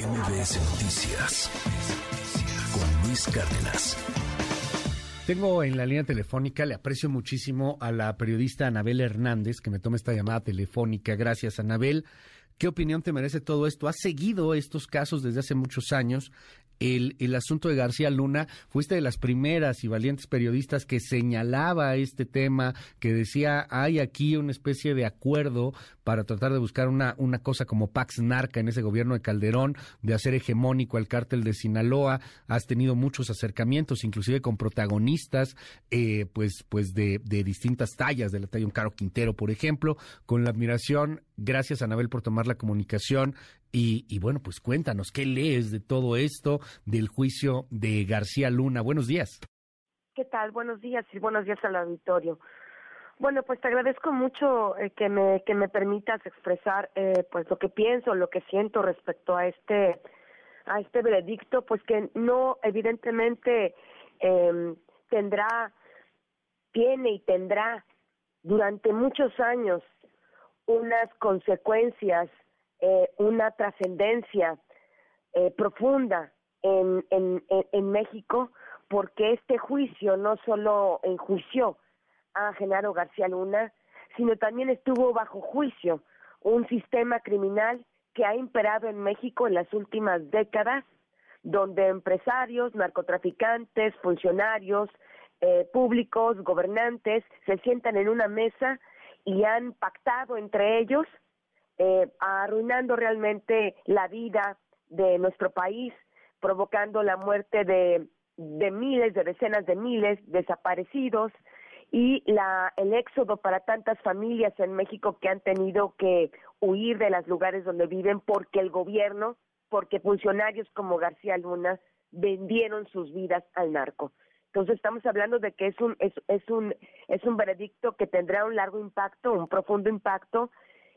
MBS Noticias con Luis Cárdenas. Tengo en la línea telefónica, le aprecio muchísimo a la periodista Anabel Hernández que me toma esta llamada telefónica. Gracias, Anabel. ¿Qué opinión te merece todo esto? ¿Has seguido estos casos desde hace muchos años? El, el, asunto de García Luna, fuiste de las primeras y valientes periodistas que señalaba este tema, que decía, hay aquí una especie de acuerdo para tratar de buscar una, una cosa como Pax Narca en ese gobierno de Calderón, de hacer hegemónico al cártel de Sinaloa. Has tenido muchos acercamientos, inclusive con protagonistas, eh, pues, pues de, de distintas tallas, de la talla un Caro Quintero, por ejemplo, con la admiración. Gracias, Anabel, por tomar la comunicación. Y, y, bueno, pues cuéntanos, ¿qué lees de todo esto, del juicio de García Luna? Buenos días. ¿Qué tal? Buenos días y buenos días al auditorio. Bueno, pues te agradezco mucho eh, que me que me permitas expresar eh, pues lo que pienso, lo que siento respecto a este a este veredicto, pues que no evidentemente eh, tendrá tiene y tendrá durante muchos años unas consecuencias eh, una trascendencia eh, profunda en, en, en, México, porque este juicio no solo enjuició a Genaro García Luna, sino también estuvo bajo juicio un sistema criminal que ha imperado en México en las últimas décadas, donde empresarios, narcotraficantes, funcionarios eh, públicos, gobernantes, se sientan en una mesa y han pactado entre ellos eh, arruinando realmente la vida de nuestro país, provocando la muerte de, de miles, de decenas de miles desaparecidos y la, el éxodo para tantas familias en México que han tenido que huir de los lugares donde viven porque el gobierno, porque funcionarios como García Luna vendieron sus vidas al narco. Entonces estamos hablando de que es un es, es un es un veredicto que tendrá un largo impacto, un profundo impacto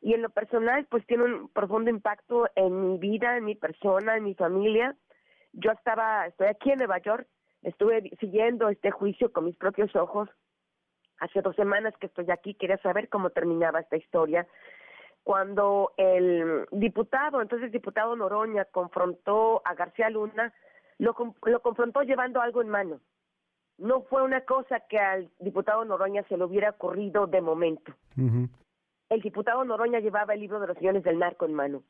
y en lo personal pues tiene un profundo impacto en mi vida, en mi persona, en mi familia. Yo estaba, estoy aquí en Nueva York, estuve siguiendo este juicio con mis propios ojos. Hace dos semanas que estoy aquí, quería saber cómo terminaba esta historia. Cuando el diputado, entonces diputado Noroña, confrontó a García Luna, lo, lo confrontó llevando algo en mano. No fue una cosa que al diputado Noroña se le hubiera ocurrido de momento el diputado Noroña llevaba el libro de los señores del narco en mano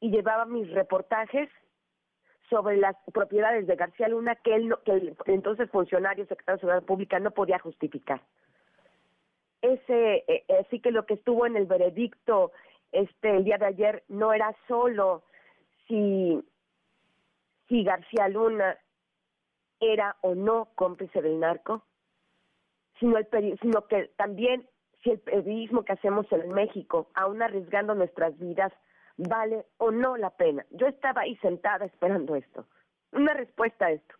y llevaba mis reportajes sobre las propiedades de García Luna que él que el entonces funcionario secretario de Seguridad Pública no podía justificar. Ese eh, así que lo que estuvo en el veredicto este el día de ayer no era solo si si García Luna era o no cómplice del narco, sino el sino que también si el periodismo que hacemos en México, aún arriesgando nuestras vidas, vale o no la pena. Yo estaba ahí sentada esperando esto, una respuesta a esto.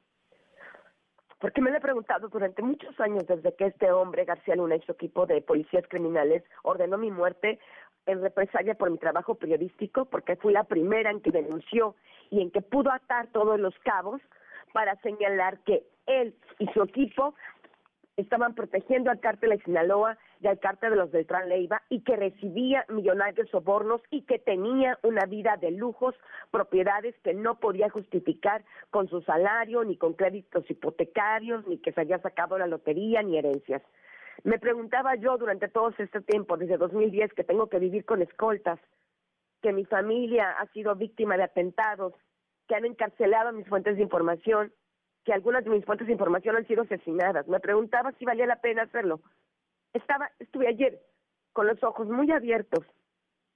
Porque me lo he preguntado durante muchos años desde que este hombre, García Luna y su equipo de policías criminales ordenó mi muerte en represalia por mi trabajo periodístico, porque fui la primera en que denunció y en que pudo atar todos los cabos para señalar que él y su equipo estaban protegiendo al cártel de Sinaloa y al cártel de los Beltrán Leiva y que recibía millonarios sobornos y que tenía una vida de lujos, propiedades que no podía justificar con su salario, ni con créditos hipotecarios, ni que se haya sacado la lotería, ni herencias. Me preguntaba yo durante todo este tiempo, desde 2010, que tengo que vivir con escoltas, que mi familia ha sido víctima de atentados, que han encarcelado mis fuentes de información, que algunas de mis fuentes de información han sido asesinadas. Me preguntaba si valía la pena hacerlo. Estaba, estuve ayer con los ojos muy abiertos,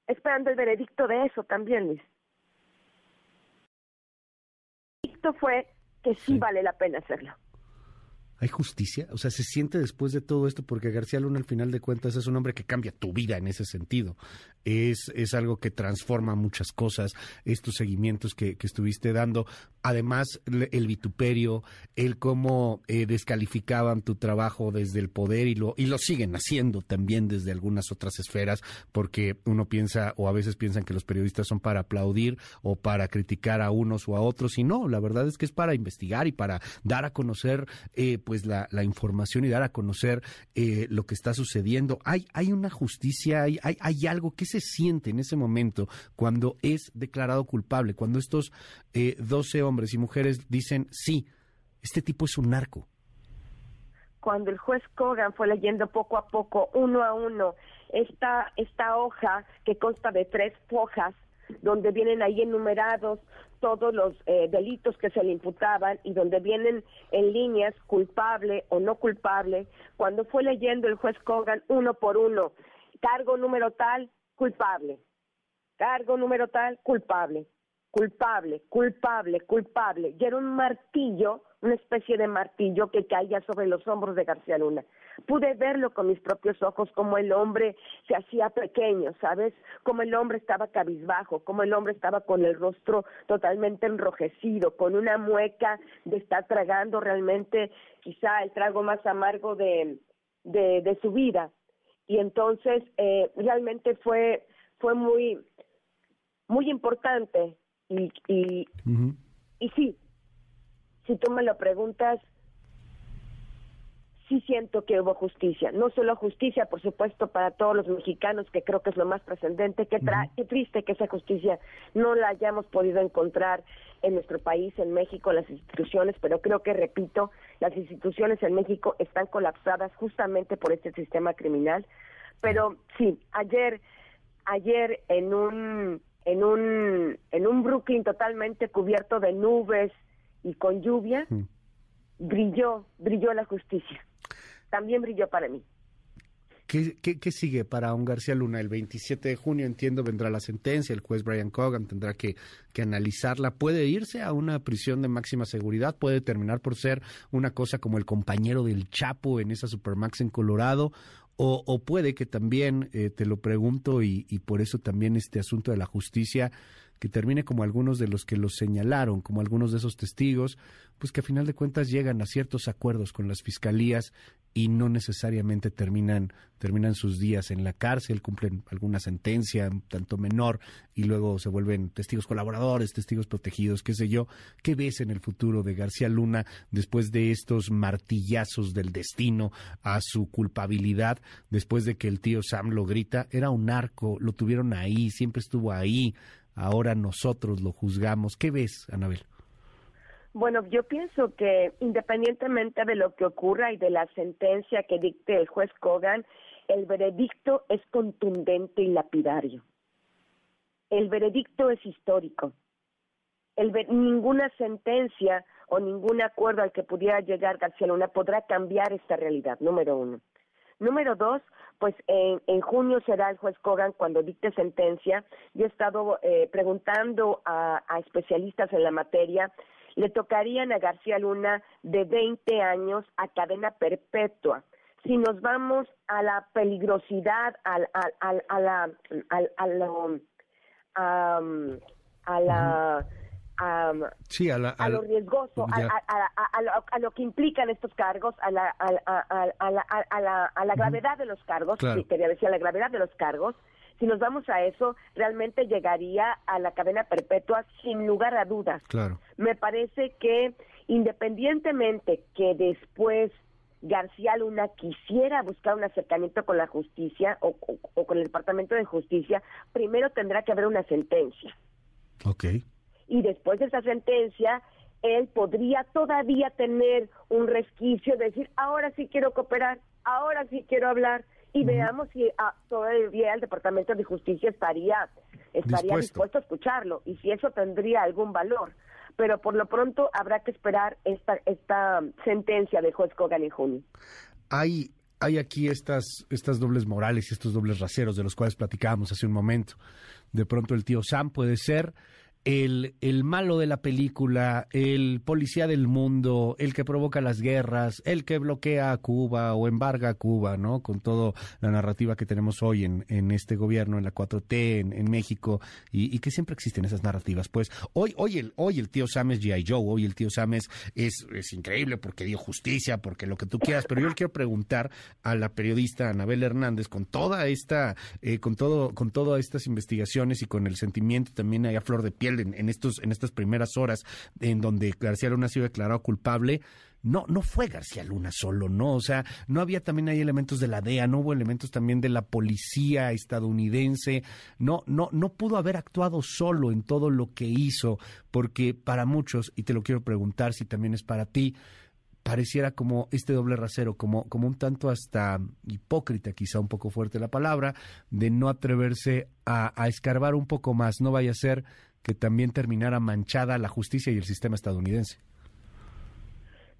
esperando el veredicto de eso también, Luis. El veredicto fue que sí, vale la pena hacerlo. ¿Hay justicia? O sea, se siente después de todo esto, porque García Luna, al final de cuentas, es un hombre que cambia tu vida en ese sentido. Es, es algo que transforma muchas cosas, estos seguimientos que, que estuviste dando. Además, el vituperio, el cómo eh, descalificaban tu trabajo desde el poder y lo, y lo siguen haciendo también desde algunas otras esferas, porque uno piensa, o a veces piensan que los periodistas son para aplaudir o para criticar a unos o a otros, y no, la verdad es que es para investigar y para dar a conocer, eh, pues la, la información y dar a conocer eh, lo que está sucediendo. Hay, hay una justicia, hay, hay, hay, algo que se siente en ese momento cuando es declarado culpable, cuando estos eh, 12 hombres y mujeres dicen, sí, este tipo es un narco. Cuando el juez Kogan fue leyendo poco a poco, uno a uno, esta, esta hoja que consta de tres hojas, donde vienen ahí enumerados todos los eh, delitos que se le imputaban y donde vienen en líneas culpable o no culpable, cuando fue leyendo el juez Kogan uno por uno, cargo número tal, culpable, cargo número tal, culpable, culpable, culpable, culpable, y era un martillo, una especie de martillo que caía sobre los hombros de García Luna. Pude verlo con mis propios ojos, como el hombre se hacía pequeño, ¿sabes? Como el hombre estaba cabizbajo, como el hombre estaba con el rostro totalmente enrojecido, con una mueca de estar tragando realmente quizá el trago más amargo de, de, de su vida. Y entonces eh, realmente fue, fue muy, muy importante y, y, uh -huh. y sí, si tú me lo preguntas, sí siento que hubo justicia. No solo justicia, por supuesto, para todos los mexicanos, que creo que es lo más trascendente. Qué, tra qué triste que esa justicia no la hayamos podido encontrar en nuestro país, en México, en las instituciones, pero creo que, repito, las instituciones en México están colapsadas justamente por este sistema criminal. Pero sí, ayer, ayer en un en un en un Brooklyn totalmente cubierto de nubes y con lluvia, mm. brilló, brilló la justicia también brilló para mí. ¿Qué, ¿Qué, qué, sigue para un García Luna? El 27 de junio, entiendo, vendrá la sentencia, el juez Brian Cogan tendrá que, que, analizarla. ¿Puede irse a una prisión de máxima seguridad? ¿Puede terminar por ser una cosa como el compañero del Chapo en esa Supermax en Colorado? ¿O, o puede que también, eh, te lo pregunto, y por eso también este asunto de la justicia, que termine como algunos de los que lo señalaron, como algunos de esos testigos, pues que a final de cuentas llegan a ciertos acuerdos con las fiscalías y no necesariamente terminan terminan sus días en la cárcel, cumplen alguna sentencia tanto menor y luego se vuelven testigos colaboradores, testigos protegidos, qué sé yo. ¿Qué ves en el futuro de García Luna después de estos martillazos del destino a su culpabilidad, después de que el tío Sam lo grita, era un narco, lo tuvieron ahí, siempre estuvo ahí, ahora nosotros lo juzgamos. ¿Qué ves, Anabel? Bueno, yo pienso que independientemente de lo que ocurra y de la sentencia que dicte el juez Kogan, el veredicto es contundente y lapidario. El veredicto es histórico. El, ninguna sentencia o ningún acuerdo al que pudiera llegar García Luna podrá cambiar esta realidad, número uno. Número dos, pues en, en, junio será el juez Kogan cuando dicte sentencia. Yo he estado eh, preguntando a, especialistas en la materia le tocarían a García Luna de 20 años a cadena perpetua. Si nos vamos a la peligrosidad, al, al, al, a la, al, a, lo, a, a la... Um, sí, a, la, a, lo riesgoso, a, a, lo, a, lo, que implican estos cargos, a la, a, la, a la, a la gravedad de los cargos, claro. sí, quería decir, a la gravedad de los cargos, si nos vamos a eso, realmente llegaría a la cadena perpetua sin lugar a dudas. Claro. Me parece que independientemente que después García Luna quisiera buscar un acercamiento con la justicia o, o, o, con el Departamento de Justicia, primero tendrá que haber una sentencia. Ok. Y después de esa sentencia, él podría todavía tener un resquicio de decir, ahora sí quiero cooperar, ahora sí quiero hablar, y uh -huh. veamos si ah, todavía el Departamento de Justicia estaría estaría dispuesto. dispuesto. a escucharlo y si eso tendría algún valor. Pero por lo pronto habrá que esperar esta esta sentencia de juez Kogan en junio. Hay hay aquí estas estas dobles morales y estos dobles raseros de los cuales platicábamos hace un momento. De pronto el tío Sam puede ser el, el, malo de la película, el policía del mundo, el que provoca las guerras, el que bloquea a Cuba o embarga a Cuba, ¿no? Con toda la narrativa que tenemos hoy en, en este gobierno, en la 4T, en, en México, y, y, que siempre existen esas narrativas. Pues hoy, hoy, el, hoy el tío Sam es G.I. Joe, hoy el tío Sam es, es, increíble porque dio justicia, porque lo que tú quieras, pero yo le quiero preguntar a la periodista Anabel Hernández, con toda esta, eh, con todo, con todas estas investigaciones y con el sentimiento también ahí a flor de piel En, en estas primeras horas en donde García Luna ha sido declarado culpable, no, no fue García Luna solo, ¿no? O sea, no había también ahí elementos de la DEA, no hubo elementos también de la policía estadounidense, no, no, no pudo haber actuado solo en todo lo que hizo, porque para muchos, y te lo quiero preguntar si también es para ti, pareciera como este doble rasero, como, como un tanto hasta hipócrita, quizá un poco fuerte la palabra, de no atreverse a escarbar un poco más, no vaya a ser que también terminara manchada la justicia y el sistema estadounidense.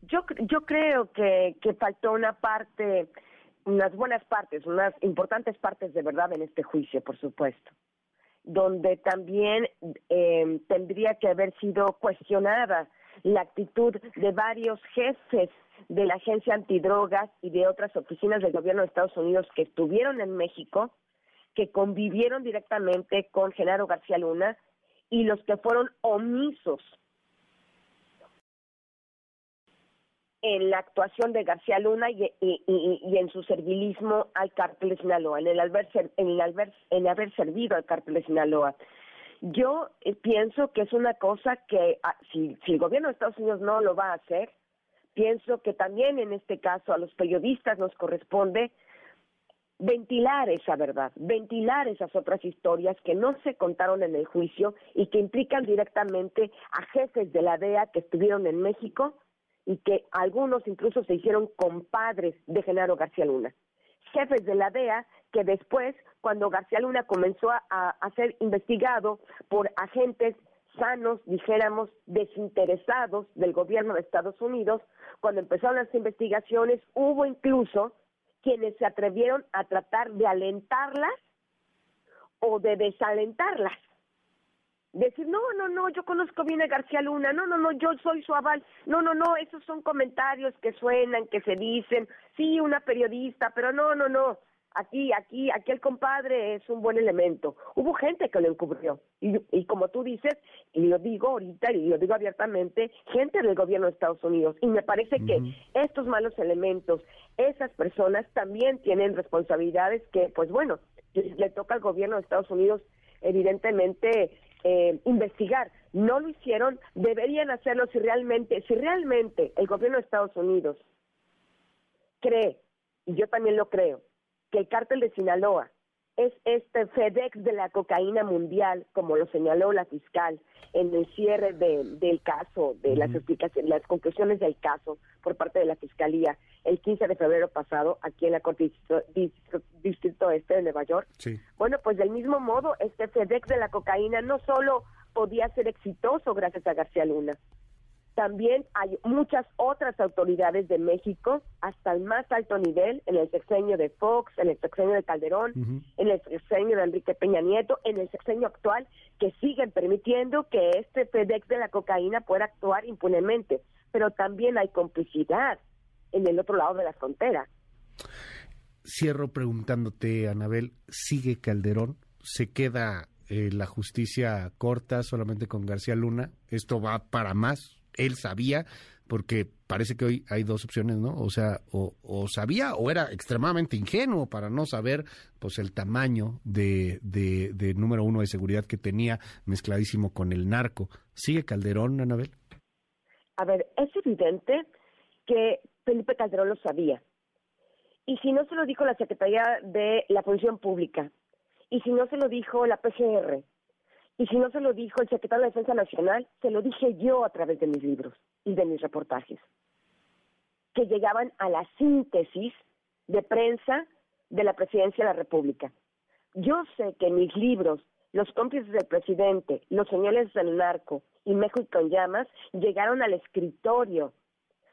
Yo, yo creo que, que faltó una parte, unas buenas partes, unas importantes partes de verdad en este juicio, por supuesto, donde también eh, tendría que haber sido cuestionada la actitud de varios jefes de la agencia antidrogas y de otras oficinas del gobierno de Estados Unidos que estuvieron en México, que convivieron directamente con Genaro García Luna y los que fueron omisos en la actuación de García Luna y, en su servilismo al cártel Sinaloa, en el haber, en el haber, en haber servido al cártel Sinaloa. Yo eh, pienso que es una cosa que ah, si, si el gobierno de Estados Unidos no lo va a hacer, pienso que también en este caso a los periodistas nos corresponde ventilar esa verdad, ventilar esas otras historias que no se contaron en el juicio y que implican directamente a jefes de la DEA que estuvieron en México y que algunos incluso se hicieron compadres de Genaro García Luna. Jefes de la DEA que después, cuando García Luna comenzó a, ser investigado por agentes sanos, dijéramos, desinteresados del gobierno de Estados Unidos, cuando empezaron las investigaciones, hubo incluso quienes se atrevieron a tratar de alentarlas o de desalentarlas. Decir, no, no, no, yo conozco bien a García Luna, no, no, no, yo soy su aval, no, no, no, esos son comentarios que suenan, que se dicen, sí, una periodista, pero no, no, no, aquí, aquí, aquí el compadre es un buen elemento. Hubo gente que lo encubrió, y, y como tú dices, y lo digo ahorita, y lo digo abiertamente, gente del gobierno de Estados Unidos, y me parece que estos malos elementos, esas personas también tienen responsabilidades que, pues bueno, le toca al gobierno de Estados Unidos evidentemente eh, investigar. No lo hicieron, deberían hacerlo si realmente, si realmente el gobierno de Estados Unidos cree, y yo también lo creo, que el cártel de Sinaloa es este FedEx de la cocaína mundial, como lo señaló la fiscal en el cierre del caso, de las explicaciones, las conclusiones del caso por parte de la fiscalía el 15 de febrero pasado aquí en la Corte Distrito, Este de Nueva York. Bueno, pues del mismo modo, este FedEx de la cocaína no solo podía ser exitoso gracias a García Luna, también hay muchas otras autoridades de México, hasta el más alto nivel, en el sexenio de Fox, en el sexenio de Calderón, en el sexenio de Enrique Peña Nieto, en el sexenio actual, que siguen permitiendo que este FedEx de la cocaína pueda actuar impunemente. Pero también hay complicidad en el otro lado de la frontera. Cierro preguntándote, Anabel, ¿sigue Calderón? ¿Se queda eh, la justicia corta solamente con García Luna? ¿Esto va para más? Él sabía, porque parece que hoy hay dos opciones, ¿no? O sea, o, sabía o era extremadamente ingenuo para no saber, pues, el tamaño de, de, número uno de seguridad que tenía mezcladísimo con el narco. ¿Sigue Calderón, Anabel? A ver, es evidente que Felipe Calderón lo sabía. Y si no se lo dijo la Secretaría de la Función Pública, y si no se lo dijo la PGR, y si no se lo dijo el secretario de Defensa Nacional, se lo dije yo a través de mis libros y de mis reportajes, que llegaban a la síntesis de prensa de la presidencia de la República. Yo sé que mis libros, Los cómplices del presidente, Los señales del narco y México en llamas, llegaron al escritorio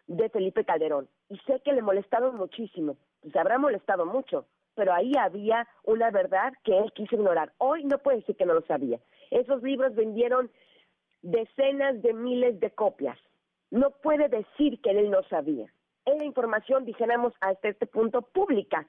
de Felipe Calderón. Y sé que le molestaron muchísimo, se habrá molestado mucho, pero ahí había una verdad que él quiso ignorar. Hoy no puede decir que no lo sabía. Esos libros vendieron decenas de miles de copias. No puede decir que él no sabía. Era información, dijéramos, hasta este punto pública.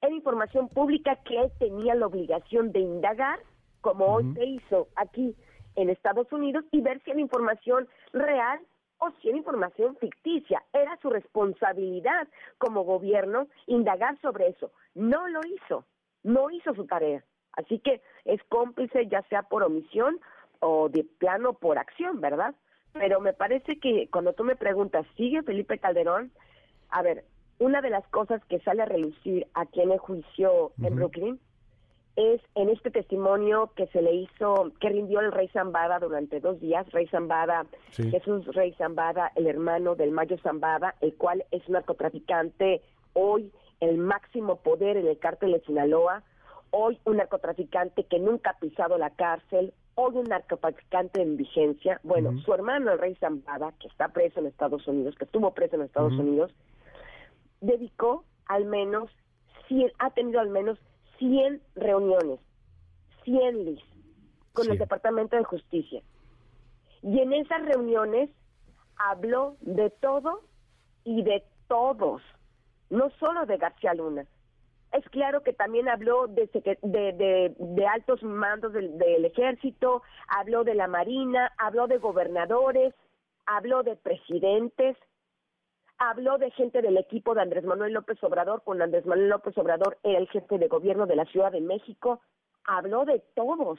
Era información pública que él tenía la obligación de indagar, como hoy se hizo aquí en Estados Unidos, y ver si era información real o si era información ficticia. Era su responsabilidad como gobierno indagar sobre eso. No lo hizo, no hizo su tarea. Así que es cómplice ya sea por omisión, o de plano por acción, ¿verdad? Pero me parece que cuando tú me preguntas, ¿sigue Felipe Calderón? A ver, una de las cosas que sale a relucir aquí en el juicio en Brooklyn es en este testimonio que se le hizo, que rindió el rey Zambada durante dos días, rey Zambada, Jesús Rey Zambada, el hermano del Mayo Zambada, el cual es un narcotraficante, hoy el máximo poder en el cártel de Sinaloa, hoy un narcotraficante que nunca ha pisado la cárcel, hoy un narcotraficante en vigencia, bueno, su hermano el rey Zambada, que está preso en Estados Unidos, que estuvo preso en Estados Unidos, dedicó al menos, ha tenido al menos 100 reuniones, 100 lis, con el Departamento de Justicia. Y en esas reuniones habló de todo y de todos, no solo de García Luna. Es claro que también habló de, de, altos mandos del, del ejército, habló de la Marina, habló de gobernadores, habló de presidentes, habló de gente del equipo de Andrés Manuel López Obrador, cuando Andrés Manuel López Obrador era el jefe de gobierno de la Ciudad de México, habló de todos.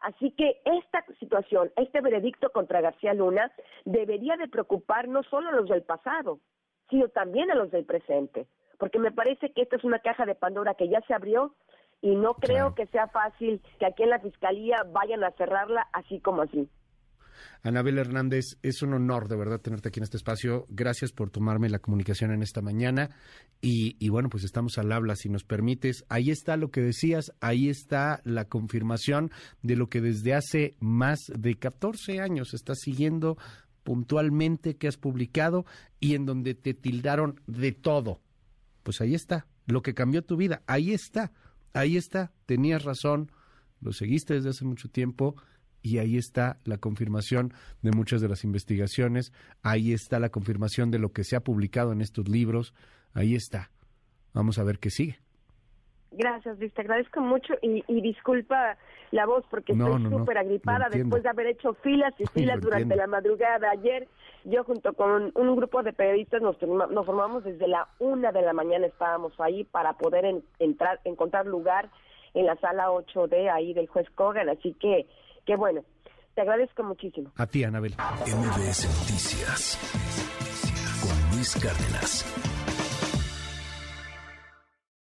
Así que esta situación, este veredicto contra García Luna, debería de preocupar no solo a los del pasado, sino también a los del presente, porque me parece que esta es una caja de Pandora que ya se abrió y no creo que sea fácil que aquí en la Fiscalía vayan a cerrarla así como así. Anabel Hernández, es un honor de verdad tenerte aquí en este espacio. Gracias por tomarme la comunicación en esta mañana. Y, bueno, pues estamos al habla, si nos permites. Ahí está lo que decías, ahí está la confirmación de lo que desde hace más de 14 años estás siguiendo puntualmente que has publicado y en donde te tildaron de todo. Pues ahí está, lo que cambió tu vida, ahí está, ahí está, tenías razón, lo seguiste desde hace mucho tiempo y ahí está la confirmación de muchas de las investigaciones, ahí está la confirmación de lo que se ha publicado en estos libros, ahí está. Vamos a ver qué sigue. Gracias, Luis, te agradezco mucho y, disculpa la voz porque estoy súper agripada después de haber hecho filas y filas durante la madrugada. Ayer yo junto con un grupo de periodistas nos, nos formamos desde la una de la mañana, estábamos ahí para poder entrar, encontrar lugar en la sala 8D ahí del juez Kogan, así que Qué bueno. Te agradezco muchísimo. A ti, Anabel. MBS Noticias con Luis Cárdenas.